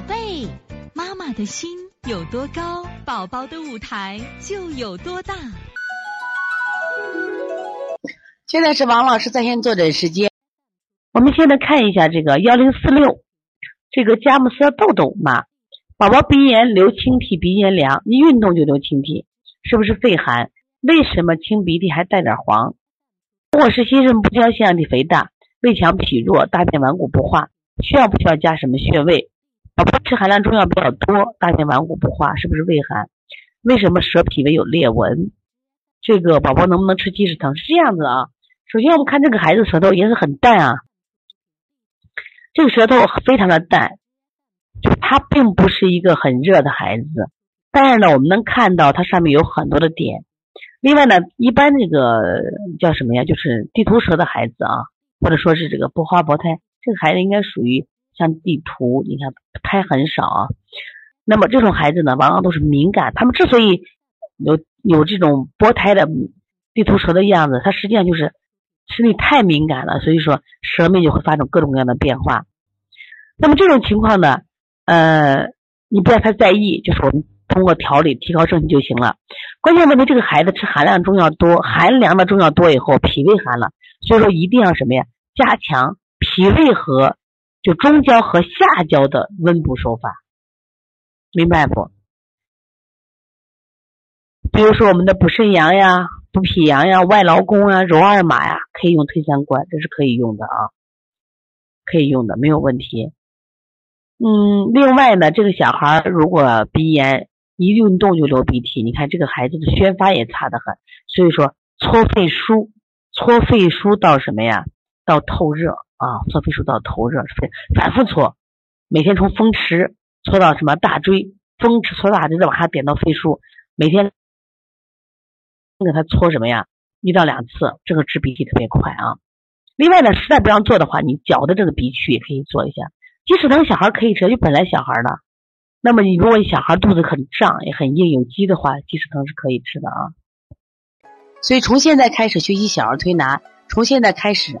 宝贝，妈妈的心有多高，宝宝的舞台就有多大。现在是王老师在线坐诊时间。我们现在看一下这个幺零四六，这个佳木斯豆豆妈，宝宝鼻炎流清涕，鼻炎凉，一运动就流清涕，是不是肺寒？为什么清鼻涕还带点黄？如果是心肾不交，腺样体肥大，胃强脾弱，大便顽固不化，需要不需要加什么穴位？宝宝吃含量中药比较多，大便顽固不化，是不是胃寒？为什么舌皮为有裂纹？这个宝宝能不能吃鸡屎藤？是这样子啊。首先我们看这个孩子舌头颜色很淡啊，这个舌头非常的淡，就他并不是一个很热的孩子。但是呢，我们能看到它上面有很多的点。另外呢，一般这个叫什么呀？就是地图舌的孩子啊，或者说是这个不花薄胎，这个孩子应该属于像地图，你看胎很少啊。那么这种孩子呢，往往都是敏感。他们之所以有有这种薄胎的地图舌的样子，他实际上就是。身体太敏感了，所以说舌面就会发生各种各样的变化。那么这种情况呢，呃，你不要太在意，就是我们通过调理提高正气就行了。关键问题，这个孩子吃寒凉中药多，寒凉的中药多以后，脾胃寒了，所以说一定要什么呀？加强脾胃和就中焦和下焦的温补手法，明白不？比如说我们的补肾阳呀。补脾阳呀，外劳宫啊，揉二马呀，可以用推三关，这是可以用的啊，可以用的，没有问题。嗯，另外呢，这个小孩如果鼻炎一运动就流鼻涕，你看这个孩子的宣发也差得很，所以说搓肺腧，搓肺腧到什么呀？到透热啊，搓肺腧到透热，反复搓，每天从风池搓到什么大椎，风池搓大椎，再往下点到肺腧，每天。给他搓什么呀？一到两次，这个治鼻涕特别快啊。另外呢，实在不让做的话，你脚的这个鼻区也可以做一下。鸡屎藤小孩可以吃，就本来小孩的。那么你如果小孩肚子很胀也很硬有积的话，鸡屎藤是可以吃的啊。所以从现在开始学习小儿推拿，从现在开始